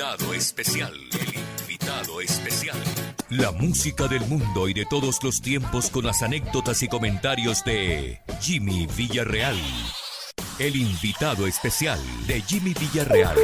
invitado especial. El invitado especial. La música del mundo y de todos los tiempos con las anécdotas y comentarios de Jimmy Villarreal. El invitado especial de Jimmy Villarreal.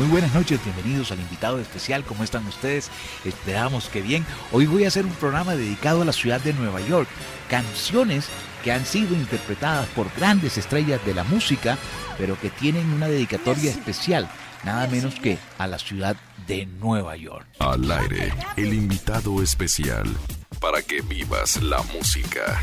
Muy buenas noches, bienvenidos al invitado especial, ¿cómo están ustedes? Esperamos que bien. Hoy voy a hacer un programa dedicado a la ciudad de Nueva York, canciones que han sido interpretadas por grandes estrellas de la música, pero que tienen una dedicatoria especial, nada menos que a la ciudad de Nueva York. Al aire, el invitado especial, para que vivas la música.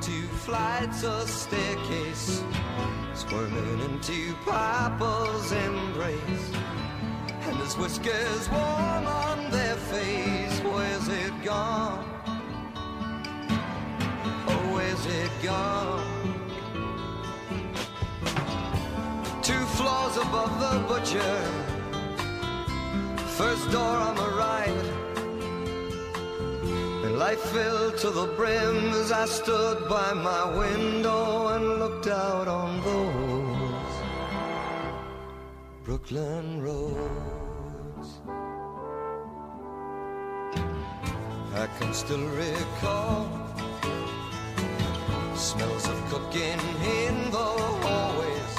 Two flights of staircase, squirming into Papa's embrace. And his whiskers warm on their face. Where's it gone? Oh, where's it gone? Two floors above the butcher. First door on the right. Life filled to the brim as I stood by my window and looked out on those Brooklyn roads. I can still recall smells of cooking in the hallways,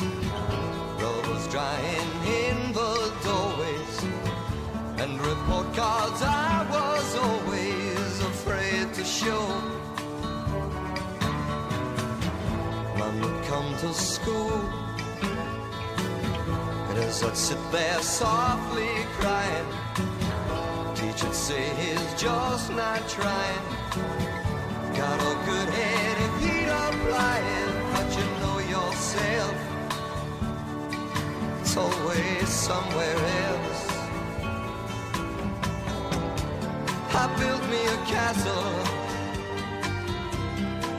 rubbers drying in the doorways, and report cards come to school, and as I'd sit there softly crying, teacher'd say he's just not trying. Got a good head if he'd apply it, but you know yourself. It's always somewhere else. I built me a castle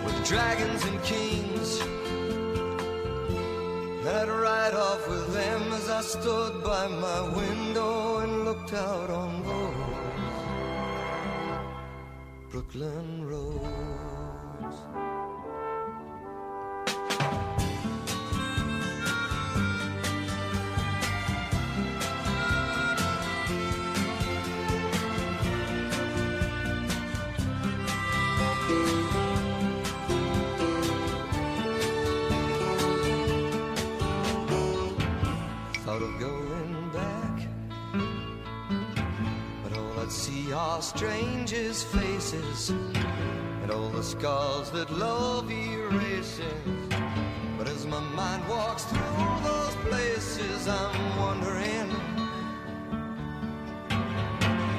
with dragons and kings. I'd ride off with them as I stood by my window and looked out on those Brooklyn roads. Strangers' faces and all the scars that love erases. But as my mind walks through those places, I'm wondering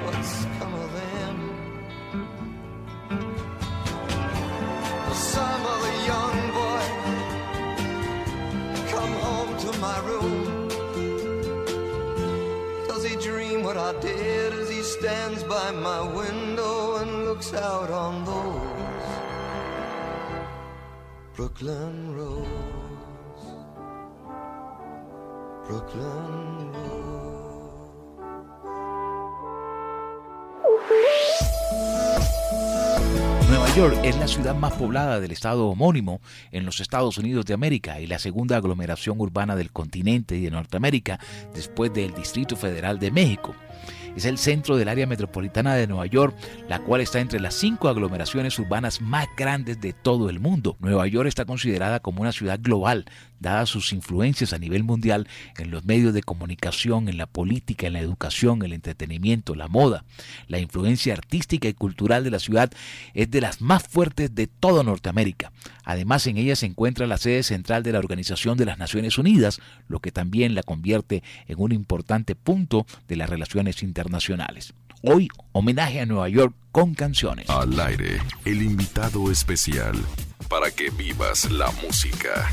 what's come of them. The some other young boy come home to my room. Does he dream what I did stands by my window and looks out on those Brooklyn? Brooklyn. Nueva York es la ciudad más poblada del estado homónimo en los Estados Unidos de América y la segunda aglomeración urbana del continente y de Norteamérica después del Distrito Federal de México. Es el centro del área metropolitana de Nueva York, la cual está entre las cinco aglomeraciones urbanas más grandes de todo el mundo. Nueva York está considerada como una ciudad global, dadas sus influencias a nivel mundial en los medios de comunicación, en la política, en la educación, el entretenimiento, la moda. La influencia artística y cultural de la ciudad es de las más fuertes de toda Norteamérica. Además, en ella se encuentra la sede central de la Organización de las Naciones Unidas, lo que también la convierte en un importante punto de las relaciones internacionales. Hoy, homenaje a Nueva York con canciones. Al aire, el invitado especial para que vivas la música.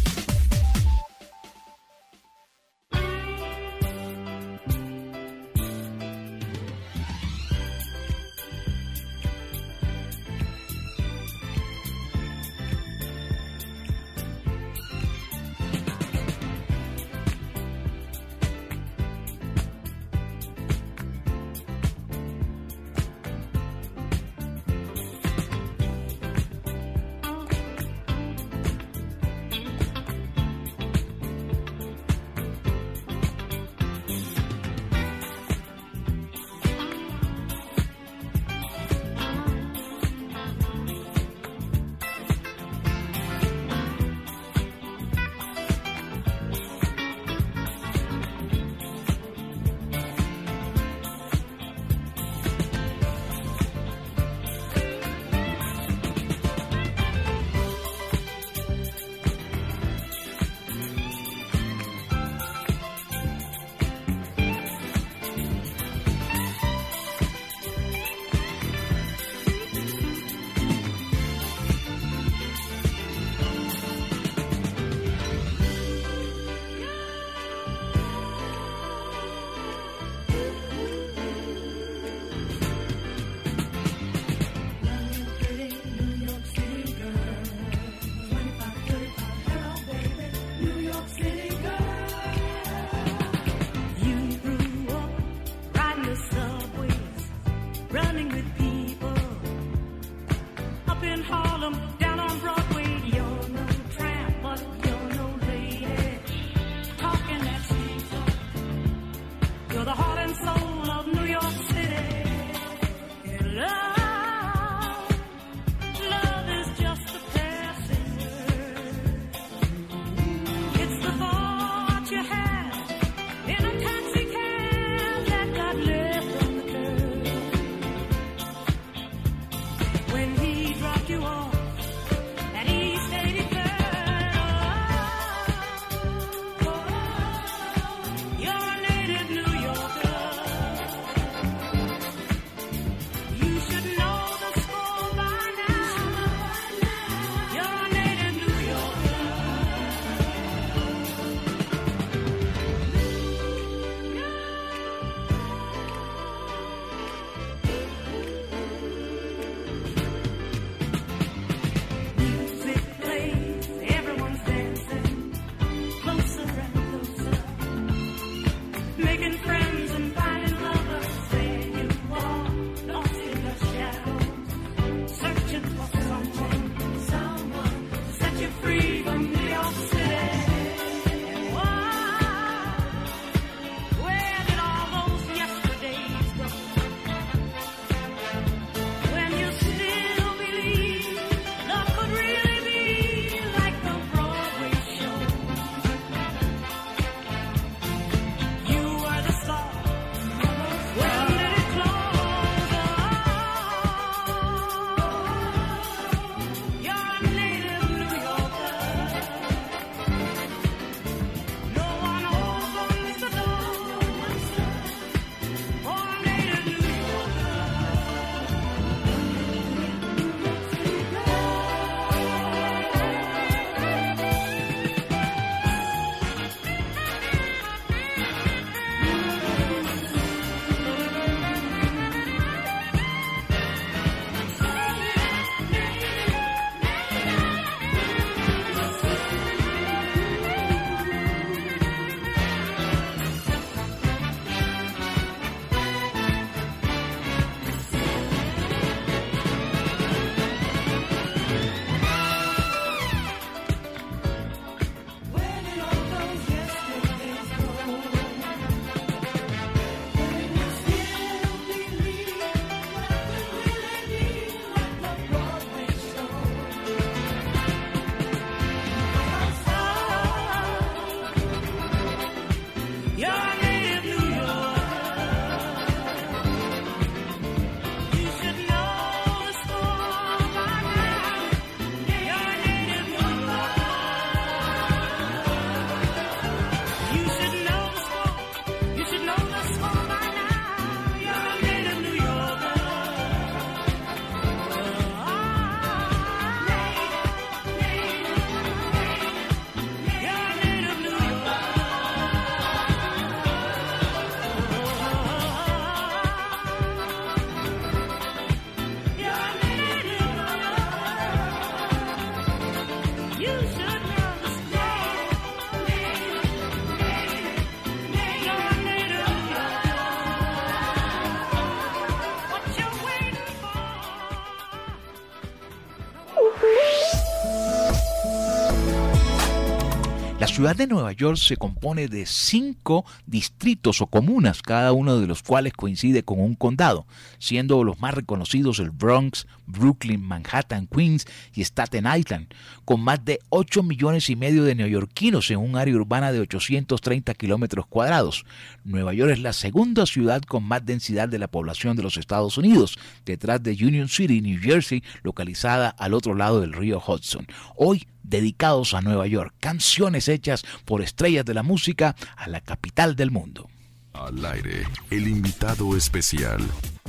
Ciudad de Nueva York se compone de cinco distritos o comunas, cada uno de los cuales coincide con un condado, siendo los más reconocidos el Bronx, Brooklyn, Manhattan, Queens y Staten Island, con más de 8 millones y medio de neoyorquinos en un área urbana de 830 kilómetros cuadrados. Nueva York es la segunda ciudad con más densidad de la población de los Estados Unidos, detrás de Union City, New Jersey, localizada al otro lado del río Hudson. Hoy dedicados a Nueva York, canciones hechas por estrellas de la música a la capital del mundo. Al aire, el invitado especial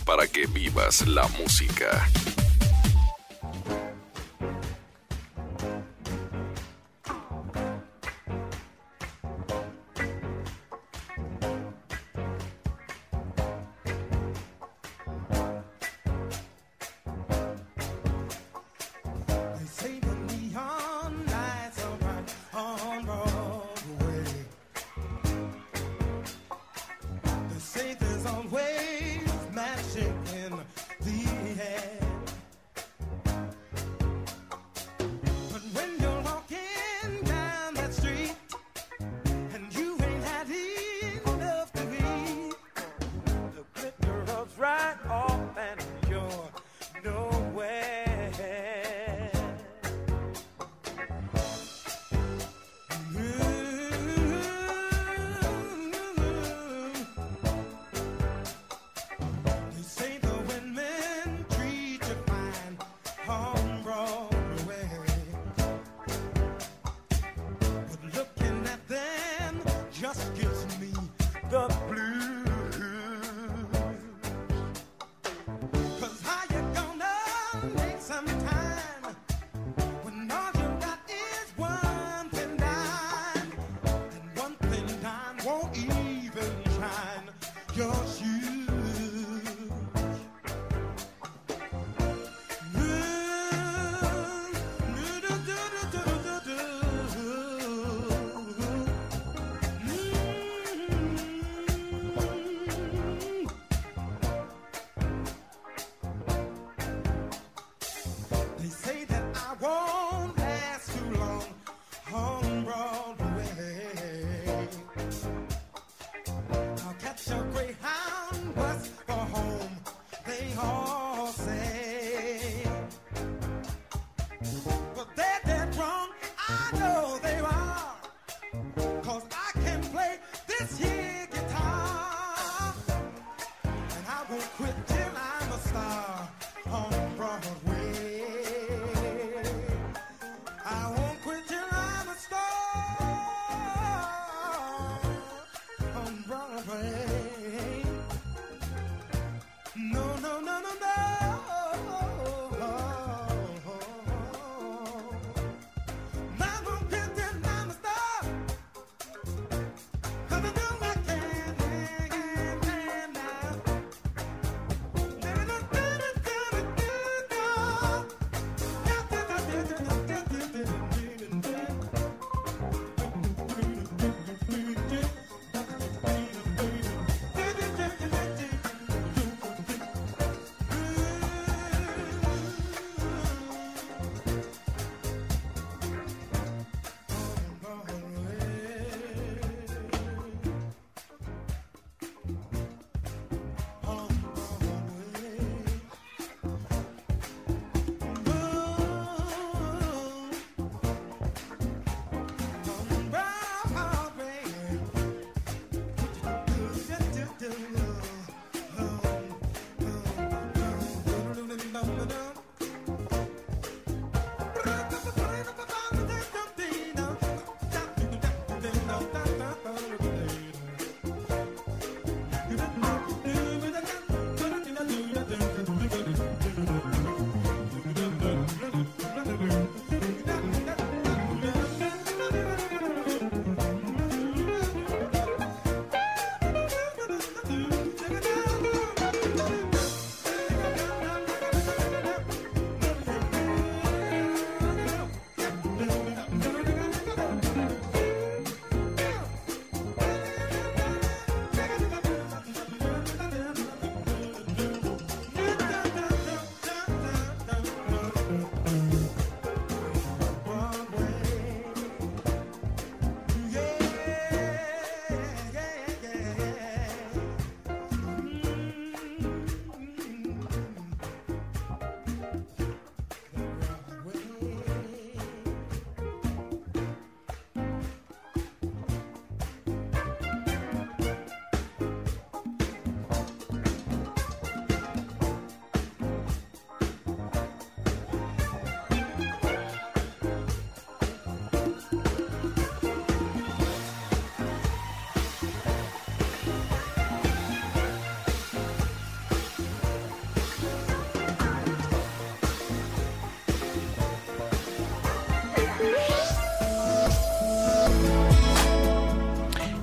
para que vivas la música.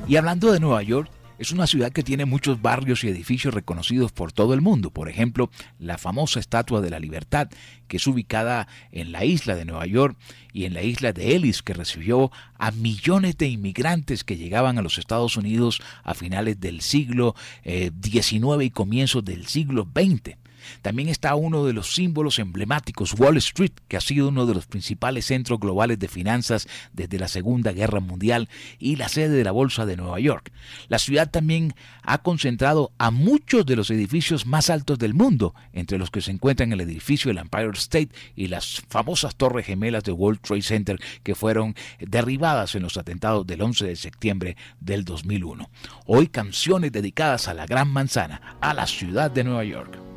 Y hablando de Nueva York, es una ciudad que tiene muchos barrios y edificios reconocidos por todo el mundo. Por ejemplo, la famosa Estatua de la Libertad, que es ubicada en la isla de Nueva York y en la isla de Ellis, que recibió a millones de inmigrantes que llegaban a los Estados Unidos a finales del siglo XIX eh, y comienzos del siglo XX. También está uno de los símbolos emblemáticos, Wall Street, que ha sido uno de los principales centros globales de finanzas desde la Segunda Guerra Mundial y la sede de la Bolsa de Nueva York. La ciudad también ha concentrado a muchos de los edificios más altos del mundo, entre los que se encuentran el edificio del Empire State y las famosas torres gemelas de World Trade Center que fueron derribadas en los atentados del 11 de septiembre del 2001. Hoy canciones dedicadas a la Gran Manzana, a la ciudad de Nueva York.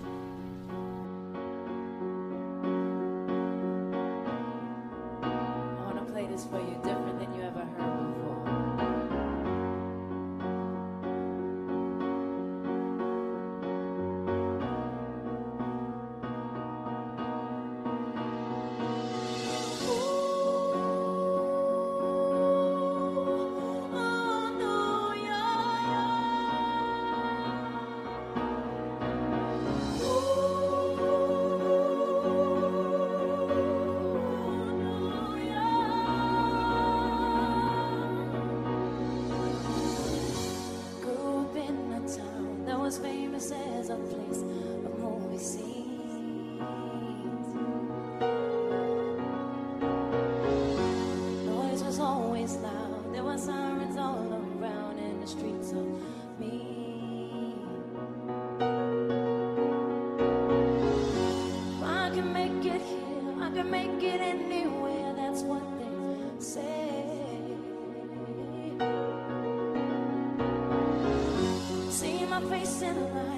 in love.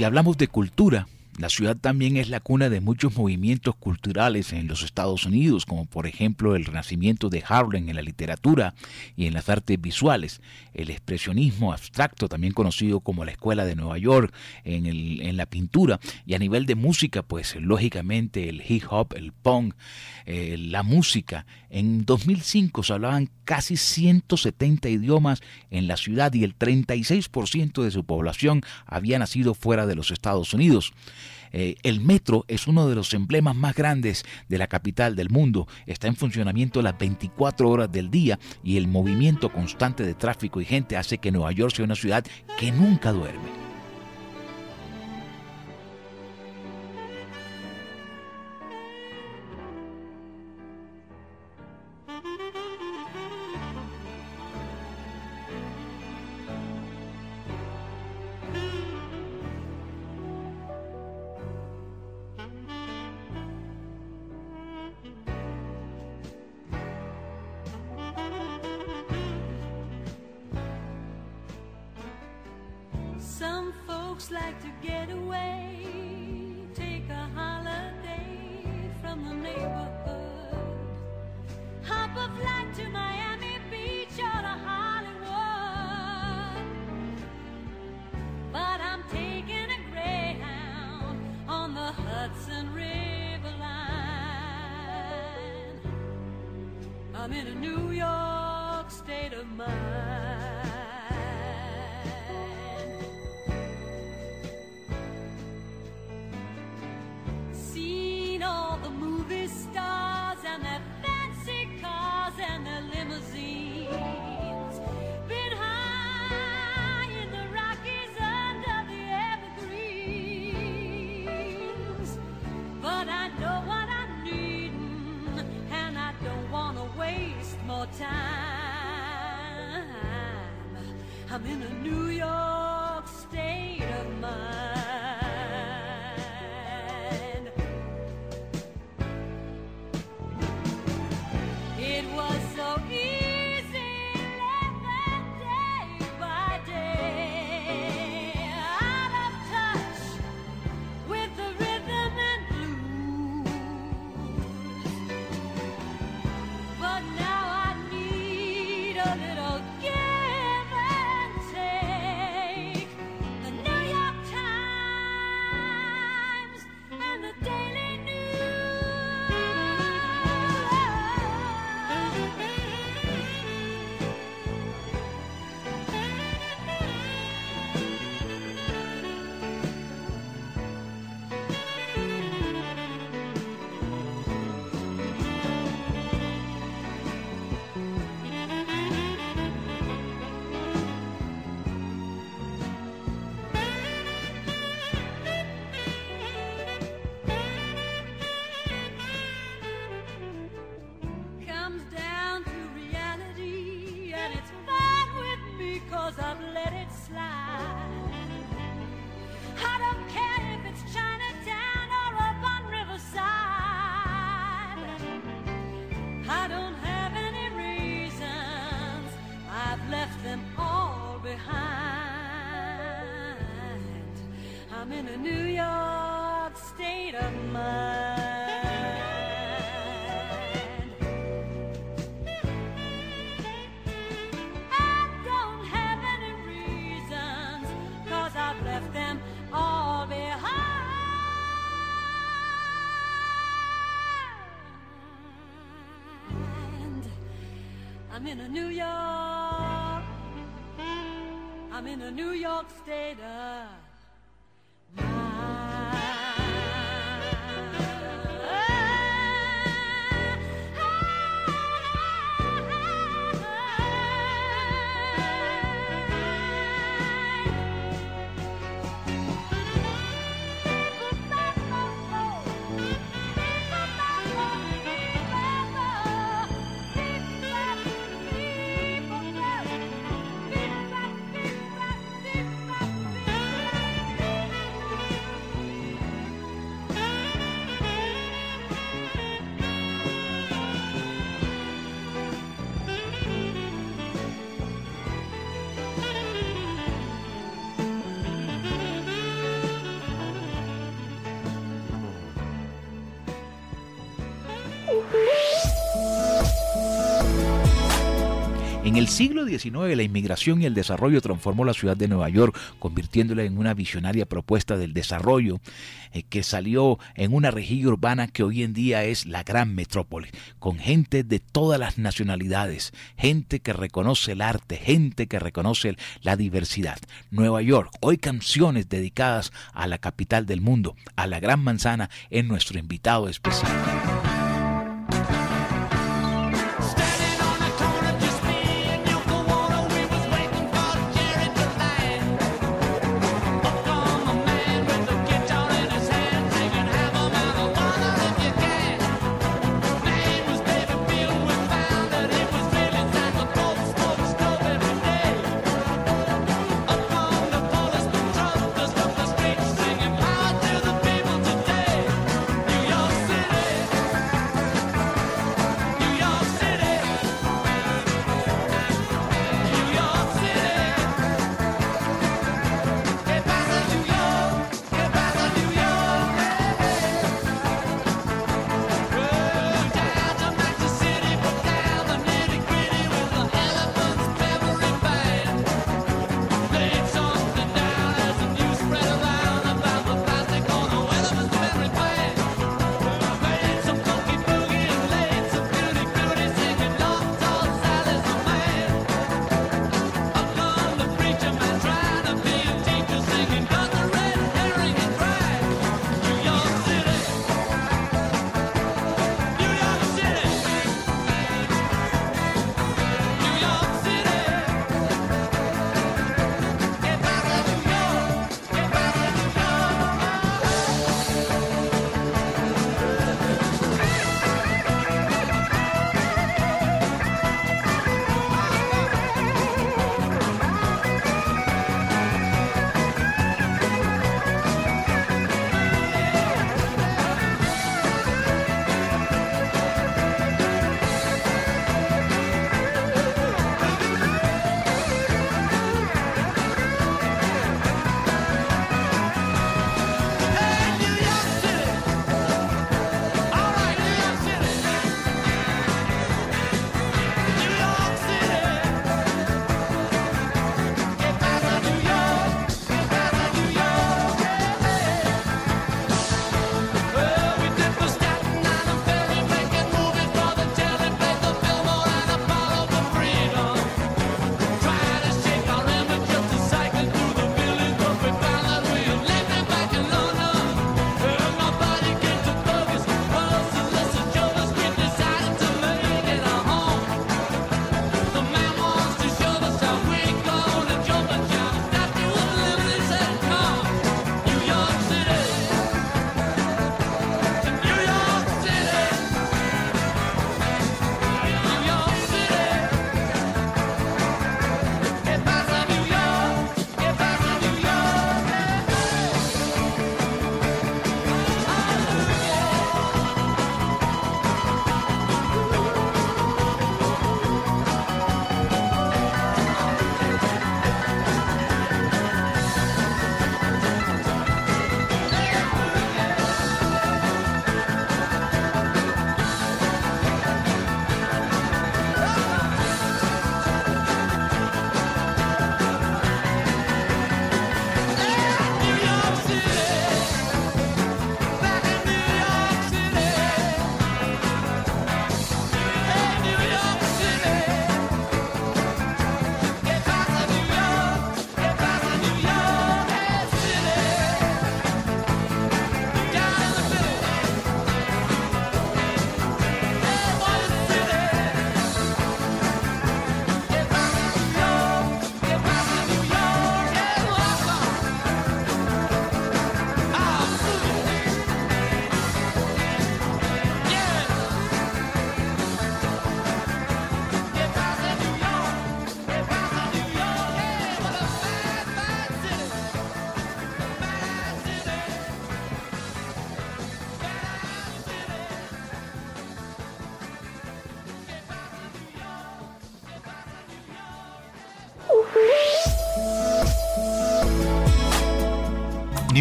Si hablamos de cultura, la ciudad también es la cuna de muchos movimientos culturales en los Estados Unidos, como por ejemplo el renacimiento de Harlem en la literatura y en las artes visuales, el expresionismo abstracto, también conocido como la Escuela de Nueva York, en, en la pintura, y a nivel de música, pues lógicamente el hip hop, el punk, eh, la música. En 2005 se hablaban casi 170 idiomas en la ciudad y el 36% de su población había nacido fuera de los Estados Unidos. Eh, el metro es uno de los emblemas más grandes de la capital del mundo. Está en funcionamiento las 24 horas del día y el movimiento constante de tráfico y gente hace que Nueva York sea una ciudad que nunca duerme. I'm in a New York, I'm in a New York state el siglo XIX, la inmigración y el desarrollo transformó la ciudad de Nueva York, convirtiéndola en una visionaria propuesta del desarrollo eh, que salió en una región urbana que hoy en día es la gran metrópoli, con gente de todas las nacionalidades, gente que reconoce el arte, gente que reconoce la diversidad. Nueva York, hoy canciones dedicadas a la capital del mundo, a la Gran Manzana, en nuestro invitado especial.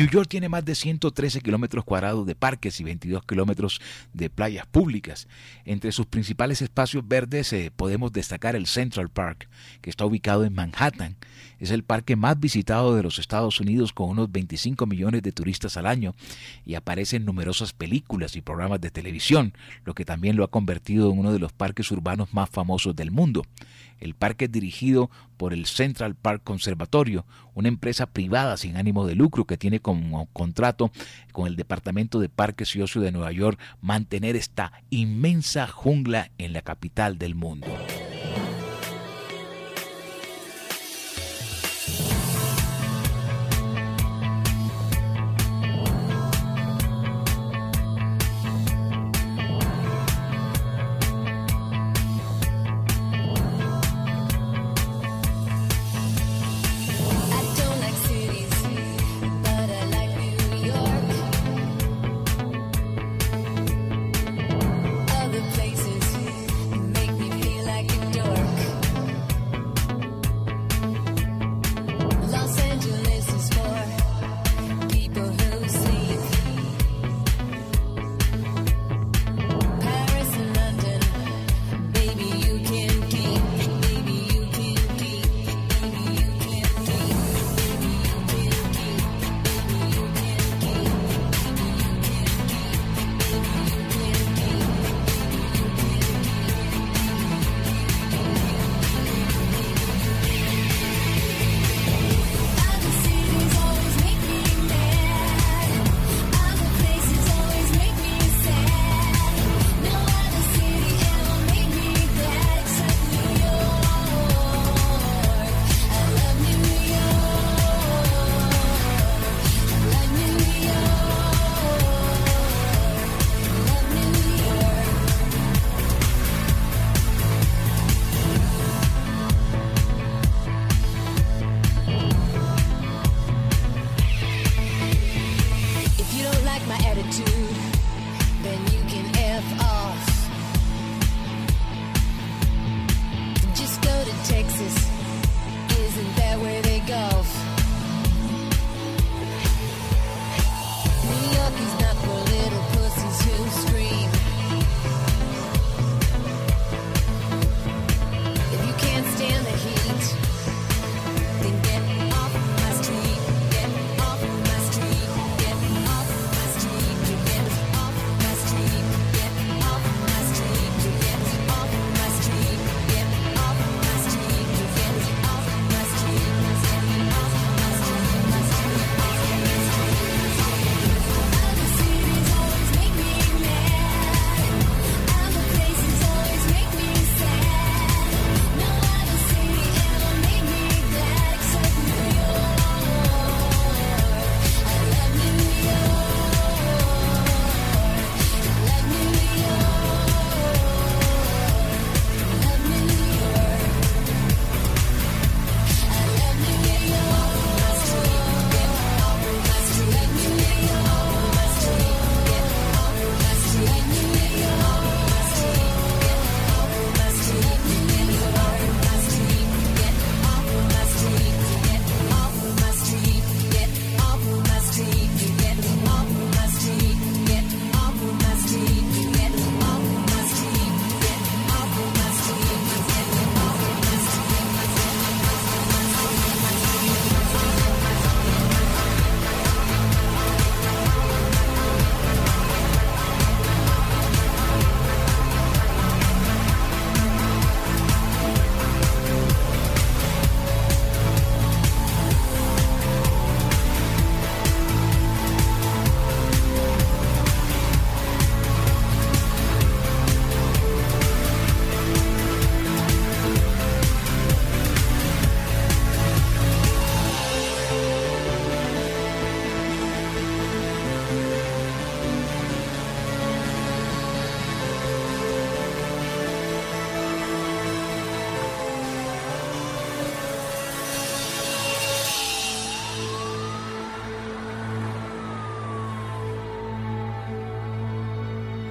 New York tiene más de 113 kilómetros cuadrados de parques y 22 kilómetros de playas públicas. Entre sus principales espacios verdes eh, podemos destacar el Central Park, que está ubicado en Manhattan. Es el parque más visitado de los Estados Unidos con unos 25 millones de turistas al año y aparece en numerosas películas y programas de televisión, lo que también lo ha convertido en uno de los parques urbanos más famosos del mundo. El parque es dirigido por el Central Park Conservatorio, una empresa privada sin ánimo de lucro que tiene como contrato con el Departamento de Parques y Ocio de Nueva York mantener esta inmensa jungla en la capital del mundo.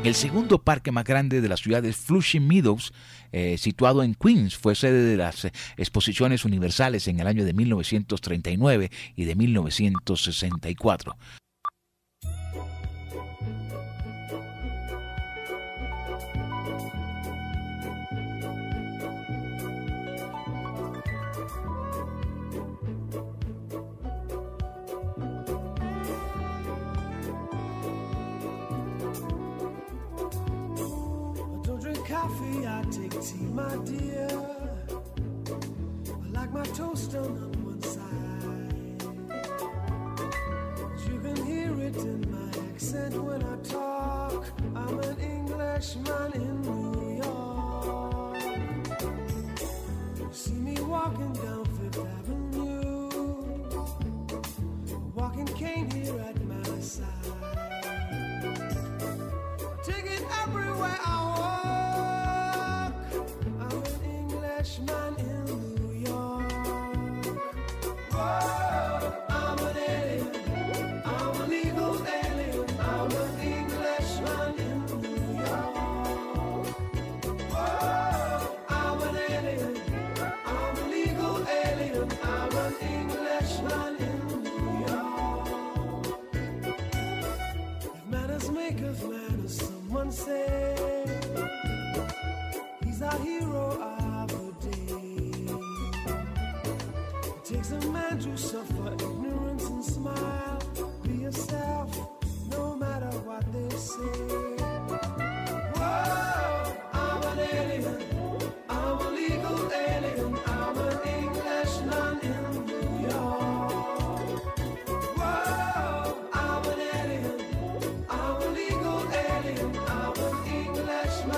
El segundo parque más grande de la ciudad es Flushing Meadows, eh, situado en Queens. Fue sede de las eh, exposiciones universales en el año de 1939 y de 1964. coffee, I take tea, my dear. say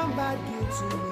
somebody to me.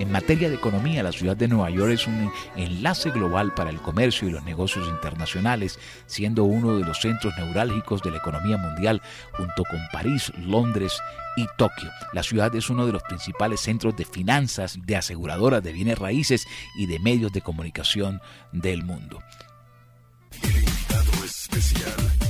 En materia de economía, la ciudad de Nueva York es un enlace global para el comercio y los negocios internacionales, siendo uno de los centros neurálgicos de la economía mundial, junto con París, Londres y Tokio. La ciudad es uno de los principales centros de finanzas, de aseguradoras de bienes raíces y de medios de comunicación del mundo. El invitado especial.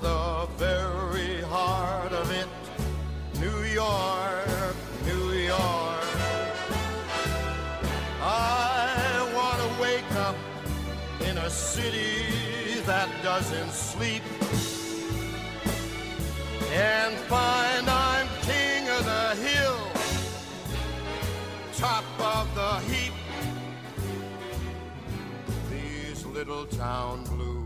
the very heart of it, New York, New York. I want to wake up in a city that doesn't sleep and find I'm king of the hill, top of the heap. These little town blues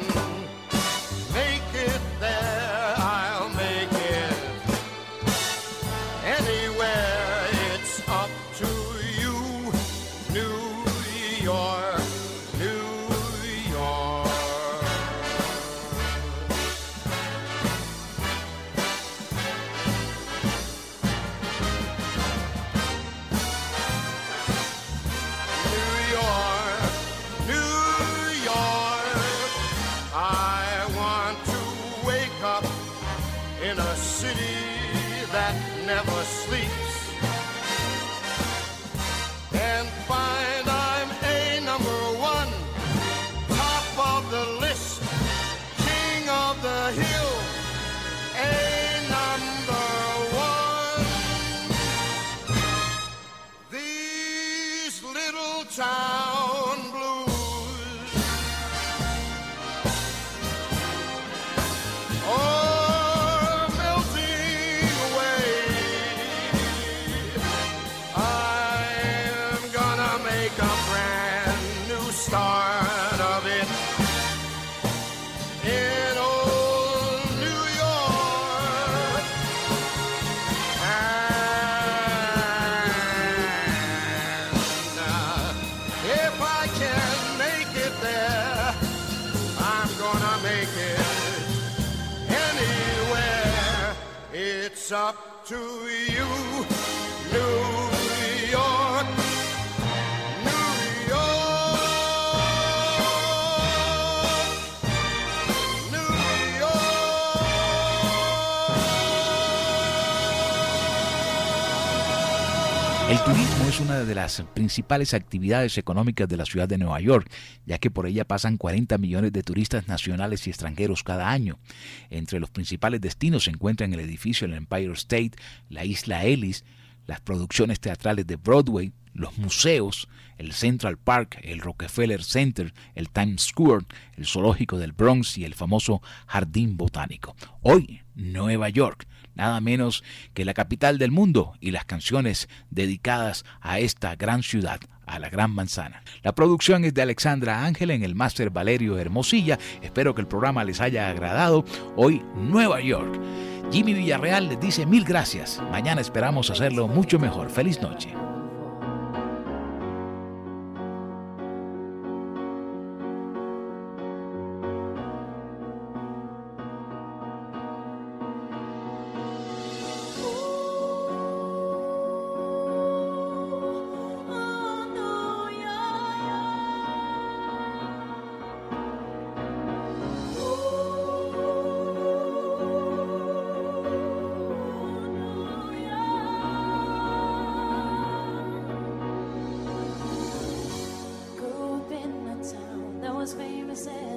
up to you, una de las principales actividades económicas de la ciudad de Nueva York, ya que por ella pasan 40 millones de turistas nacionales y extranjeros cada año. Entre los principales destinos se encuentran el edificio del Empire State, la isla Ellis, las producciones teatrales de Broadway, los museos, el Central Park, el Rockefeller Center, el Times Square, el zoológico del Bronx y el famoso Jardín Botánico. Hoy, Nueva York, nada menos que la capital del mundo y las canciones dedicadas a esta gran ciudad, a la Gran Manzana. La producción es de Alexandra Ángel en el máster Valerio Hermosilla. Espero que el programa les haya agradado. Hoy, Nueva York. Jimmy Villarreal les dice mil gracias. Mañana esperamos hacerlo mucho mejor. Feliz noche. Famous as